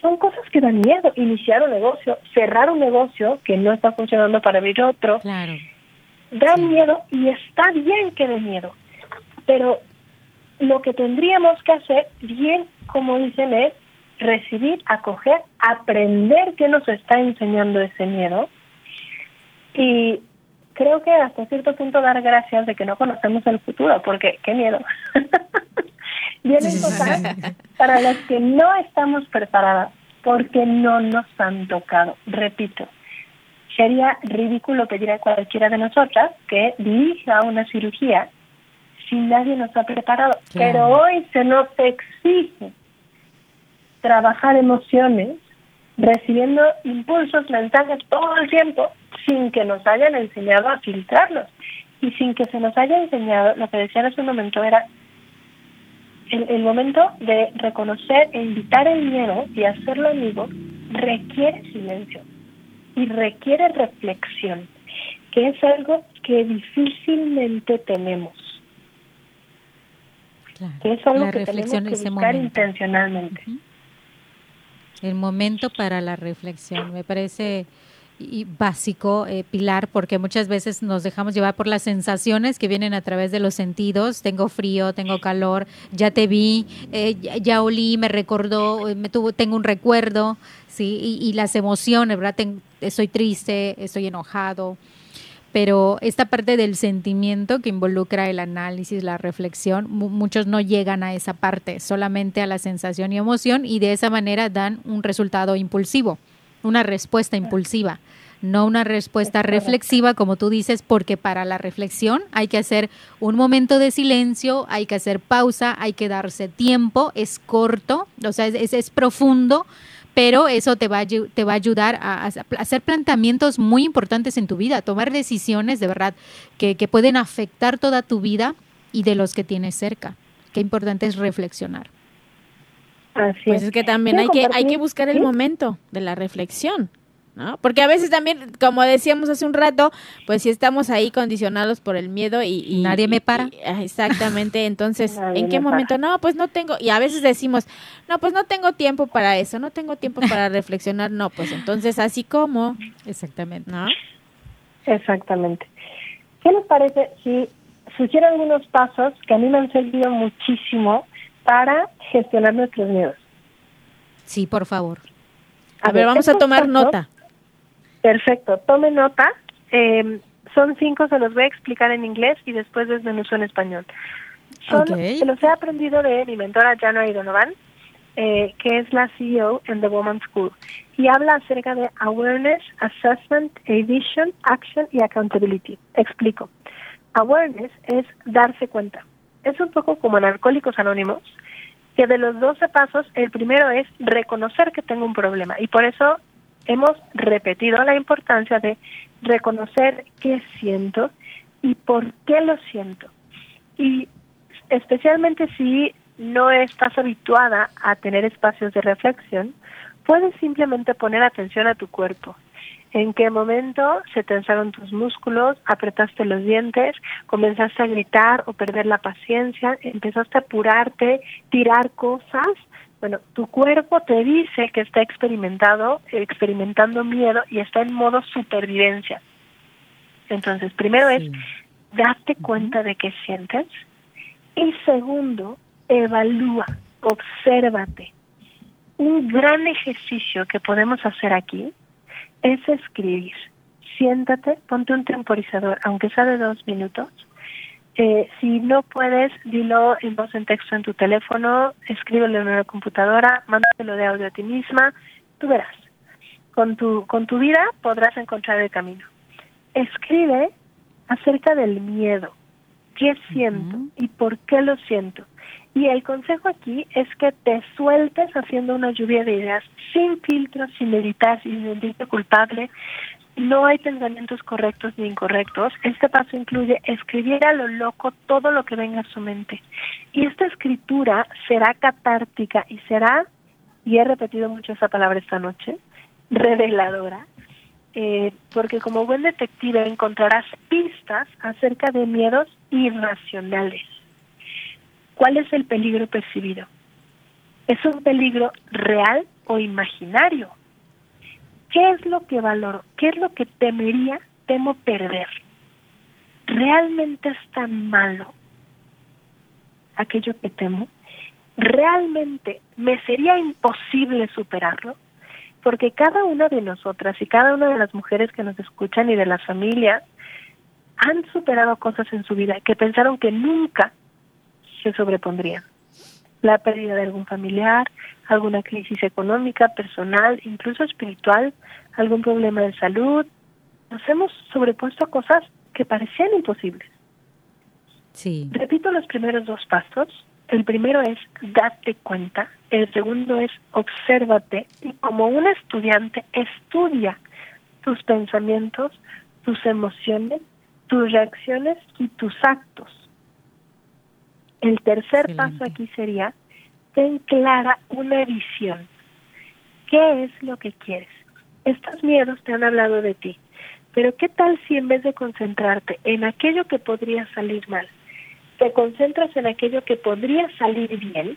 son cosas que dan miedo. Iniciar un negocio, cerrar un negocio que no está funcionando para abrir otro, claro. Da miedo y está bien que dé miedo. Pero lo que tendríamos que hacer, bien como dicen, es recibir, acoger, aprender qué nos está enseñando ese miedo y creo que hasta cierto punto dar gracias de que no conocemos el futuro, porque qué miedo. Vienen cosas para las que no estamos preparadas, porque no nos han tocado. Repito, sería ridículo pedir a cualquiera de nosotras que dirija una cirugía si nadie nos ha preparado. Pero hoy se nos exige trabajar emociones, recibiendo impulsos, mensajes todo el tiempo, sin que nos hayan enseñado a filtrarlos. Y sin que se nos haya enseñado, lo que decía hace un momento era el, el momento de reconocer e invitar el miedo y hacerlo amigo requiere silencio y requiere reflexión, que es algo que difícilmente tenemos. que es algo que tenemos que buscar intencionalmente. El momento para la reflexión. Me parece y básico, eh, Pilar, porque muchas veces nos dejamos llevar por las sensaciones que vienen a través de los sentidos. Tengo frío, tengo calor, ya te vi, eh, ya, olí, me recordó, eh, me tuvo, tengo un recuerdo, sí, y, las emociones, ¿verdad? estoy triste, estoy enojado. Pero esta parte del sentimiento que involucra el análisis, la reflexión, muchos no llegan a esa parte, solamente a la sensación y emoción, y de esa manera dan un resultado impulsivo una respuesta impulsiva, no una respuesta reflexiva, como tú dices, porque para la reflexión hay que hacer un momento de silencio, hay que hacer pausa, hay que darse tiempo, es corto, o sea, es, es profundo, pero eso te va, a, te va a ayudar a, hacer planteamientos muy importantes en tu vida, a tomar decisiones de verdad que, que pueden afectar toda tu vida y de los que tienes cerca. Qué importante es reflexionar pues es. que también hay que, hay que buscar el momento de la reflexión. ¿No? Porque a veces también, como decíamos hace un rato, pues si estamos ahí condicionados por el miedo y... Nadie me para. Ah, exactamente, entonces, ¿en qué momento? No, pues no tengo, y a veces decimos, no, pues no tengo tiempo para eso, no tengo tiempo para reflexionar, no, pues entonces así como... Exactamente. ¿No? Exactamente. ¿Qué les parece si sugiero algunos pasos que a mí me han servido muchísimo para gestionar nuestros miedos. Sí, por favor. A, ver, vamos a tomar nota. Perfecto, tome nota. Eh, son cinco, se los voy a explicar en inglés y después desmenuzo en español. Son, Se los he aprendido de mi mentora January Donovan, eh, que es la CEO en The Woman School, y habla acerca de Awareness, Assessment, Edition, Action y Accountability. Explico. Awareness es darse cuenta es un poco como en Alcohólicos Anónimos, que de los 12 pasos, el primero es reconocer que tengo un problema. Y por eso hemos repetido la importancia de reconocer qué siento y por qué lo siento. Y especialmente si no estás habituada a tener espacios de reflexión, puedes simplemente poner atención a tu cuerpo en qué momento se tensaron tus músculos, apretaste los dientes, comenzaste a gritar o perder la paciencia, empezaste a apurarte, tirar cosas. Bueno, tu cuerpo te dice que está experimentado, experimentando miedo y está en modo supervivencia. Entonces, primero es darte cuenta de qué sientes y segundo, evalúa, obsérvate. Un gran ejercicio que podemos hacer aquí es escribir. Siéntate, ponte un temporizador, aunque sea de dos minutos. Eh, si no puedes, dilo en voz en texto en tu teléfono, escríbelo en una computadora, mándalo de audio a ti misma, tú verás. Con tu, con tu vida podrás encontrar el camino. Escribe acerca del miedo, qué siento y por qué lo siento. Y el consejo aquí es que te sueltes haciendo una lluvia de ideas, sin filtros, sin meditar, sin sentirte culpable. No hay pensamientos correctos ni incorrectos. Este paso incluye escribir a lo loco todo lo que venga a su mente. Y esta escritura será catártica y será, y he repetido mucho esa palabra esta noche, reveladora, eh, porque como buen detective encontrarás pistas acerca de miedos irracionales. ¿Cuál es el peligro percibido? ¿Es un peligro real o imaginario? ¿Qué es lo que valoro? ¿Qué es lo que temería, temo perder? ¿Realmente es tan malo aquello que temo? ¿Realmente me sería imposible superarlo? Porque cada una de nosotras y cada una de las mujeres que nos escuchan y de las familias han superado cosas en su vida que pensaron que nunca se sobrepondrían. La pérdida de algún familiar, alguna crisis económica, personal, incluso espiritual, algún problema de salud. Nos hemos sobrepuesto a cosas que parecían imposibles. Sí. Repito los primeros dos pasos. El primero es date cuenta, el segundo es obsérvate y como un estudiante estudia tus pensamientos, tus emociones, tus reacciones y tus actos. El tercer paso aquí sería ten clara una visión. ¿Qué es lo que quieres? Estos miedos te han hablado de ti, pero ¿qué tal si en vez de concentrarte en aquello que podría salir mal, te concentras en aquello que podría salir bien?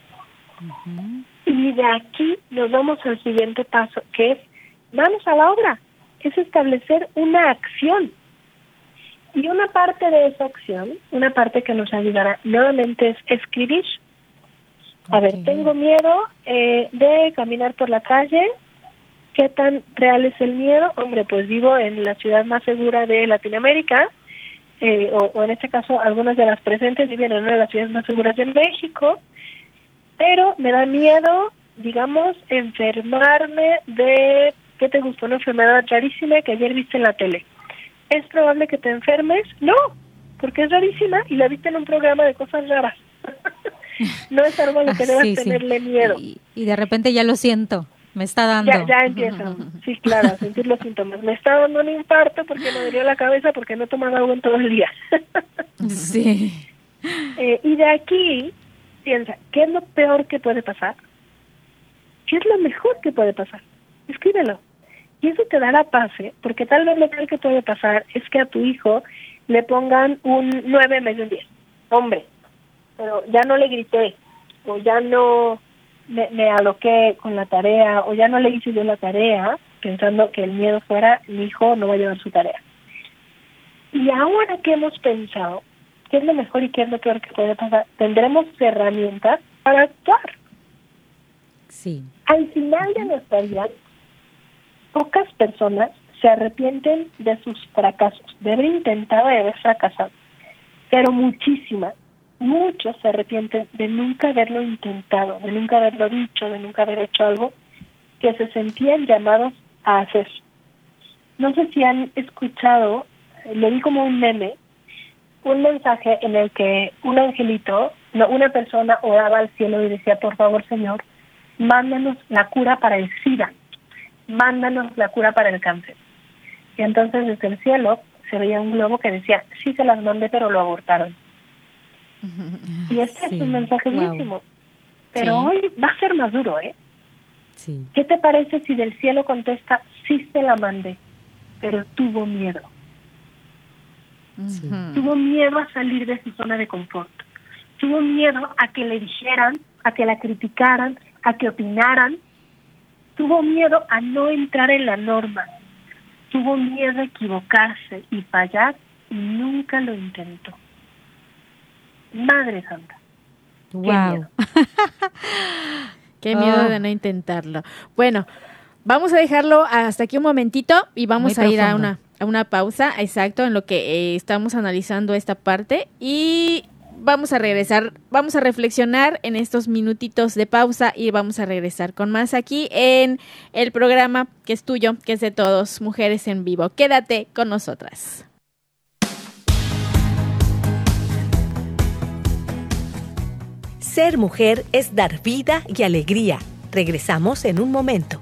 Y de aquí nos vamos al siguiente paso, que es, vamos a la obra, es establecer una acción. Y una parte de esa acción, una parte que nos ayudará nuevamente es escribir. A ver, tengo miedo eh, de caminar por la calle. ¿Qué tan real es el miedo? Hombre, pues vivo en la ciudad más segura de Latinoamérica, eh, o, en este caso algunas de las presentes viven en una de las ciudades más seguras de México, pero me da miedo, digamos, enfermarme de, ¿qué te gustó? Una enfermedad rarísima que ayer viste en la tele. ¿Es probable que te enfermes? No, porque es rarísima y la viste en un programa de cosas raras. no es algo a lo que debas tenerle miedo. Y, de repente ya lo siento, me está dando. Ya, ya sí, claro, a sentir los síntomas. Me está dando un infarto porque me dolió la cabeza porque no he tomado agua en todo el día. sí. Eh, y de aquí, piensa, ¿qué es lo peor que puede pasar? ¿Qué es lo mejor que puede pasar? Escríbelo. Y eso te dará pase, porque tal vez lo peor que puede pasar es que a tu hijo le pongan un 9 en vez de un 10. Hombre, pero ya no le grité, o ya no me, aloqué con la tarea, o ya no le hice yo la tarea, pensando que el miedo fuera, mi hijo no va a llevar su tarea. Y ahora que hemos pensado qué es lo mejor y qué es lo peor que puede pasar, tendremos herramientas para actuar. Sí. Al final de nuestra vida, pocas personas se arrepienten de sus fracasos, de haber intentado y haber fracasado, pero muchísimas muchos se arrepienten de nunca haberlo intentado, de nunca haberlo dicho, de nunca haber hecho algo que se sentían llamados a hacer. No sé si han escuchado, le di como un meme, un mensaje en el que un angelito, no, una persona oraba al cielo y decía, por favor Señor, mándanos la cura para el SIDA, mándanos la cura para el cáncer. Y entonces desde el cielo se veía un globo que decía, sí se las mandé, pero lo abortaron. Y este es un mensaje buenísimo. Pero hoy va a ser más duro, ¿eh? Sí. ¿Qué te parece si del cielo contesta, sí se la mandé, pero tuvo miedo? Tuvo miedo a salir de su zona de confort. Tuvo miedo a que le dijeran, a que la criticaran, a que opinaran. Tuvo miedo a no entrar en la norma. Tuvo miedo a equivocarse y fallar y nunca lo intentó. Madre Santa. Wow. Qué miedo, de no intentarlo. Bueno, vamos a dejarlo hasta aquí un momentito y vamos a ir a una, a una pausa, exacto, en lo que eh, estamos analizando esta parte y vamos a regresar, vamos a reflexionar en estos minutitos de pausa y vamos a regresar con más aquí en el programa que es tuyo, que es de todos, Mujeres en Vivo. Quédate con nosotras. Ser mujer es dar vida y alegría. Regresamos en un momento.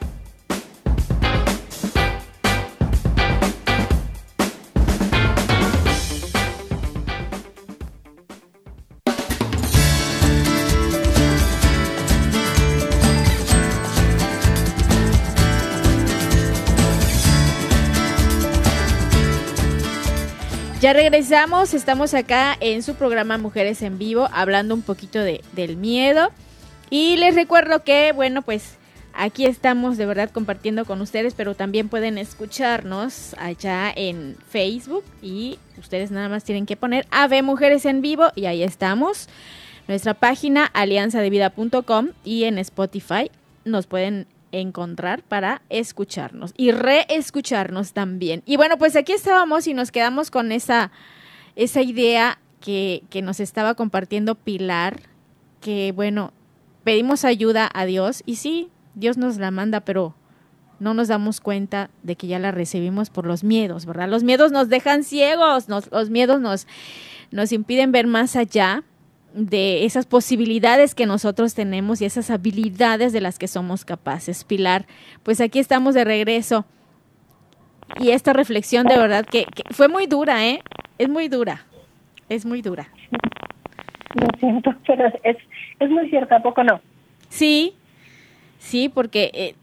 Regresamos, estamos acá en su programa Mujeres en Vivo, hablando un poquito de, del miedo. Y les recuerdo que, bueno, pues aquí estamos de verdad compartiendo con ustedes, pero también pueden escucharnos allá en Facebook y ustedes nada más tienen que poner AVE Mujeres en Vivo y ahí estamos. Nuestra página alianzadevida.com y en Spotify nos pueden encontrar para escucharnos y reescucharnos también. Y bueno, pues aquí estábamos y nos quedamos con esa, esa idea que, que nos estaba compartiendo Pilar, que bueno, pedimos ayuda a Dios y sí, Dios nos la manda, pero no nos damos cuenta de que ya la recibimos por los miedos, ¿verdad? Los miedos nos dejan ciegos, nos, los miedos nos, nos impiden ver más allá de esas posibilidades que nosotros tenemos y esas habilidades de las que somos capaces. Pilar, pues aquí estamos de regreso. Y esta reflexión de verdad que, fue muy dura, ¿eh? Es muy dura, es muy dura. Lo siento, pero es, es muy cierto, ¿a poco no? Sí, sí, porque eh,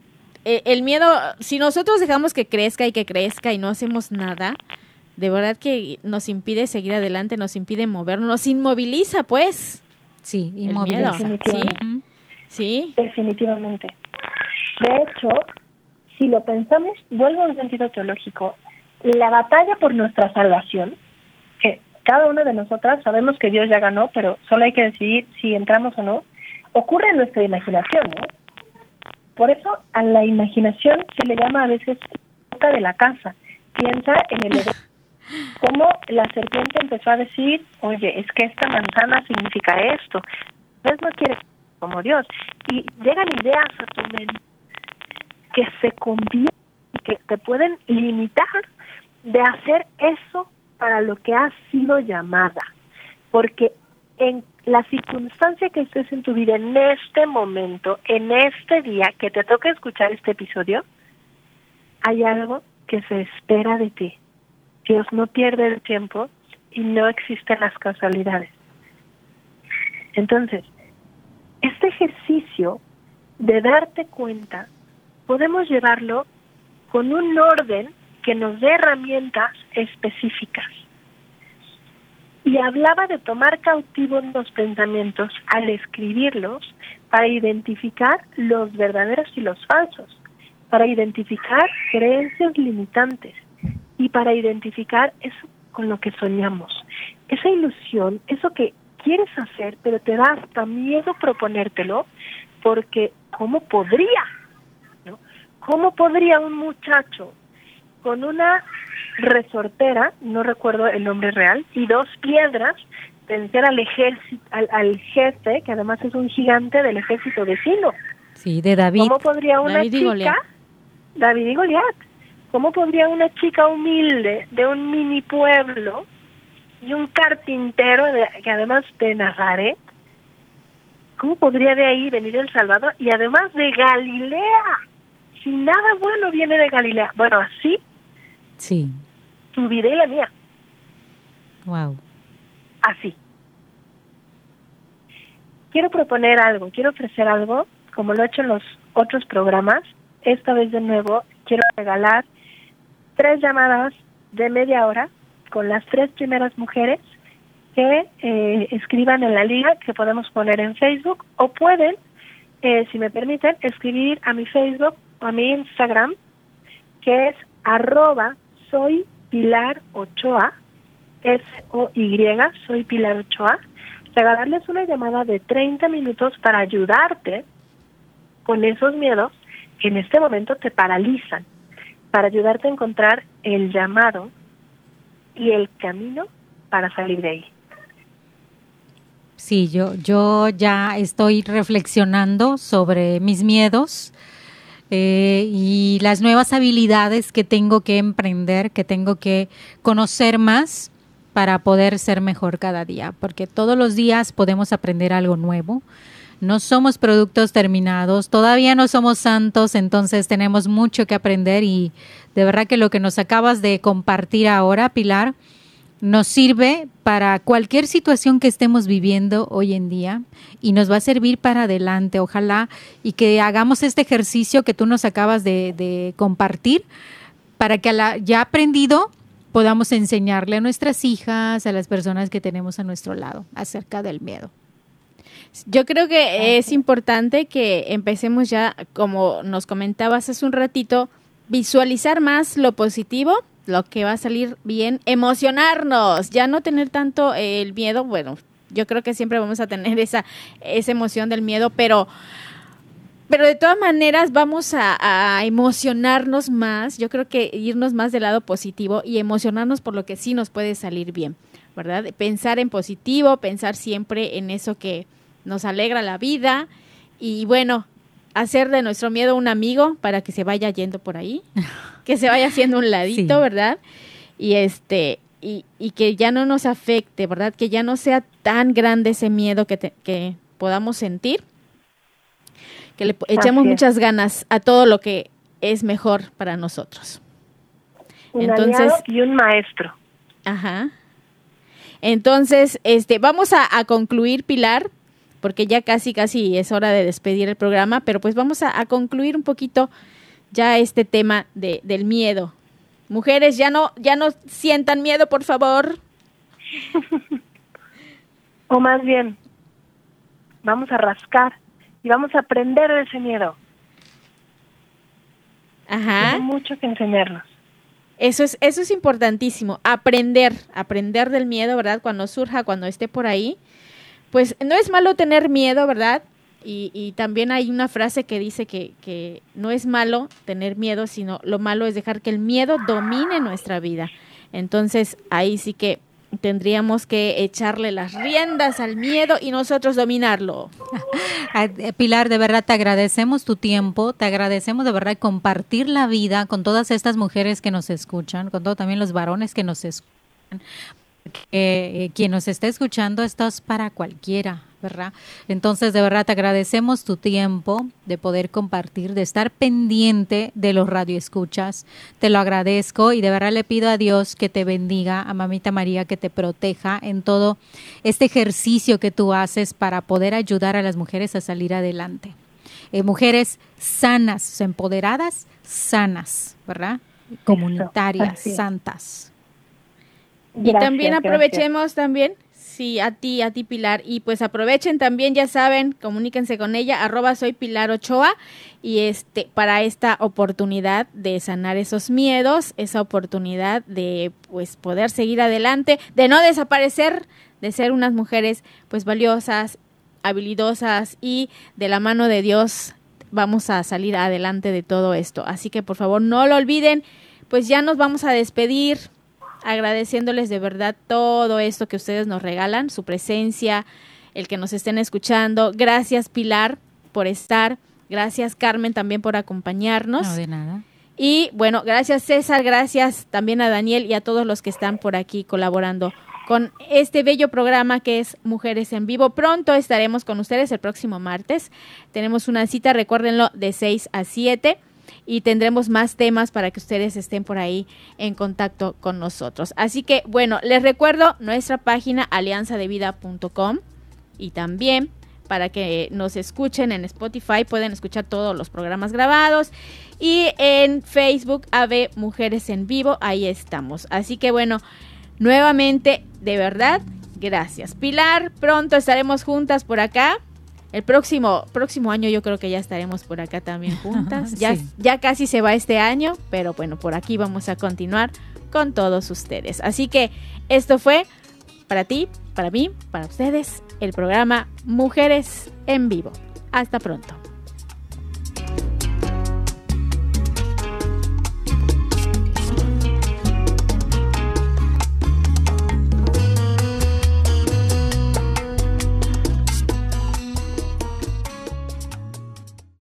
eh, el miedo, si nosotros dejamos que crezca y que crezca y no hacemos nada, de verdad que nos impide seguir adelante, nos impide movernos, nos inmoviliza, pues. Sí, inmoviliza. Definitivamente. ¿Sí? Definitivamente. De hecho, si lo pensamos, vuelvo a un sentido teológico, la batalla por nuestra salvación, que cada una de nosotras sabemos que Dios ya ganó, pero solo hay que decidir si entramos o no, ocurre en nuestra imaginación, ¿no? Por eso a la imaginación se le llama a veces de la casa. Piensa en el cómo la serpiente empezó a decir, oye, es que esta manzana significa esto. Dios no quiere como Dios. Y llegan ideas a tu mente que se convierten, que te pueden limitar de hacer eso para lo que has sido llamada. Porque en la circunstancia que estés en tu vida, en este momento, en este día que te toca escuchar este episodio, hay algo que se espera de ti Dios no pierde el tiempo y no existen las casualidades. Entonces, este ejercicio de darte cuenta, podemos llevarlo con un orden que nos dé herramientas específicas. Y hablaba de tomar cautivos los pensamientos al escribirlos para identificar los verdaderos y los falsos, para identificar creencias limitantes, y para identificar eso con lo que soñamos, esa ilusión, eso que quieres hacer, pero te da hasta miedo proponértelo, porque ¿cómo podría? ¿no? ¿Cómo podría un muchacho con una resortera, no recuerdo el nombre real, y dos piedras vencer al ejército, al, jefe, que además es un gigante del ejército vecino? Sí, de David. ¿Cómo podría una chica, David y Goliat, ¿Cómo podría una chica humilde de un mini pueblo y un carpintero que además de Nazaret, cómo podría de ahí venir El Salvador y además de Galilea? Si nada bueno viene de Galilea. Bueno, así. Sí. Tu vida y la mía. Wow. Así. Quiero proponer algo, quiero ofrecer algo, como lo he hecho en los otros programas. Esta vez de nuevo quiero regalar tres llamadas de media hora con las tres primeras mujeres que eh, escriban en la liga que podemos poner en Facebook o pueden, eh, si me permiten, escribir a mi Facebook o a mi Instagram que es arroba soy Pilar Ochoa, S-O-Y, soy Pilar Ochoa, regalarles una llamada de 30 minutos para ayudarte con esos miedos que en este momento te paralizan para ayudarte a encontrar el llamado y el camino para salir de ahí. Sí, yo, yo ya estoy reflexionando sobre mis miedos eh, y las nuevas habilidades que tengo que emprender, que tengo que conocer más para poder ser mejor cada día, porque todos los días podemos aprender algo nuevo. No somos productos terminados, todavía no somos santos, entonces tenemos mucho que aprender y de verdad que lo que nos acabas de compartir ahora, Pilar, nos sirve para cualquier situación que estemos viviendo hoy en día y nos va a servir para adelante. Ojalá y que hagamos este ejercicio que tú nos acabas de, compartir para que la, ya aprendido podamos enseñarle a nuestras hijas, a las personas que tenemos a nuestro lado acerca del miedo. Yo creo que es importante que empecemos ya, como nos comentabas hace un ratito, visualizar más lo positivo lo que va a salir bien, emocionarnos, ya no tener tanto el miedo, bueno, yo creo que siempre vamos a tener esa, esa emoción del miedo, pero, pero de todas maneras vamos a, emocionarnos más, yo creo que irnos más del lado positivo y emocionarnos por lo que sí nos puede salir bien, ¿verdad? Pensar en positivo, pensar siempre en eso que nos alegra la vida y bueno, hacer de nuestro miedo un amigo para que se vaya yendo por ahí, que se vaya haciendo un ladito, ¿verdad? Y este y, y, que ya no nos afecte, ¿verdad? Que ya no sea tan grande ese miedo que, que podamos sentir, que le echemos muchas ganas a todo lo que es mejor para nosotros. Un Entonces, y un maestro. Ajá. Entonces, este, vamos a, a concluir, Pilar, porque ya casi, casi es hora de despedir el programa, pero pues vamos a, concluir un poquito ya este tema de, del miedo. Mujeres, ya no, ya no sientan miedo, por favor. o más bien, vamos a rascar y vamos a aprender de ese miedo. Ajá. Hay mucho que enseñarnos. Eso es, eso es importantísimo, aprender, aprender del miedo, ¿verdad? Cuando surja, cuando esté por ahí, pues no es malo tener miedo, ¿verdad? Y, y también hay una frase que dice que, que, no es malo tener miedo, sino lo malo es dejar que el miedo domine nuestra vida. Entonces ahí sí que tendríamos que echarle las riendas al miedo y nosotros dominarlo. Eh, Pilar, de verdad te agradecemos tu tiempo, te agradecemos de verdad compartir la vida con todas estas mujeres que nos escuchan, con todos también los varones que nos escuchan, eh, quien nos esté escuchando, esto es para cualquiera, ¿verdad? Entonces, de verdad, te agradecemos tu tiempo de poder compartir, de estar pendiente de los radioescuchas. Te lo agradezco y de verdad le pido a Dios que te bendiga, a Mamita María que te proteja en todo este ejercicio que tú haces para poder ayudar a las mujeres a salir adelante. Eh, mujeres sanas, empoderadas, sanas, ¿verdad? Comunitarias, santas y también aprovechemos también, sí, a ti, a ti Pilar, y pues aprovechen también, ya saben, comuníquense con ella, arroba soy Pilar Ochoa, y este, para esta oportunidad de sanar esos miedos, esa oportunidad de pues poder seguir adelante, de no desaparecer, de ser unas mujeres pues valiosas, habilidosas y de la mano de Dios vamos a salir adelante de todo esto. Así que por favor no lo olviden, pues ya nos vamos a despedir agradeciéndoles de verdad todo esto que ustedes nos regalan, su presencia, el que nos estén escuchando. Gracias Pilar por estar. Gracias Carmen también por acompañarnos. No, de nada. Y bueno, gracias César, gracias también a Daniel y a todos los que están por aquí colaborando con este bello programa que es Mujeres en Vivo. Pronto estaremos con ustedes el próximo martes. Tenemos una cita, recuérdenlo, de 6 a 7 y tendremos más temas para que ustedes estén por ahí en contacto con nosotros. Así que bueno, les recuerdo nuestra página alianzadevida.com y también para que nos escuchen en Spotify, pueden escuchar todos los programas grabados y en Facebook AV Mujeres en Vivo, ahí estamos. Así que bueno, nuevamente, de verdad, gracias. Pilar, pronto estaremos juntas por acá el próximo, próximo año yo creo que ya estaremos por acá también juntas. Ya, ya casi se va este año, pero bueno, por aquí vamos a continuar con todos ustedes. Así que esto fue para ti, para mí, para ustedes, el programa Mujeres en Vivo. Hasta pronto.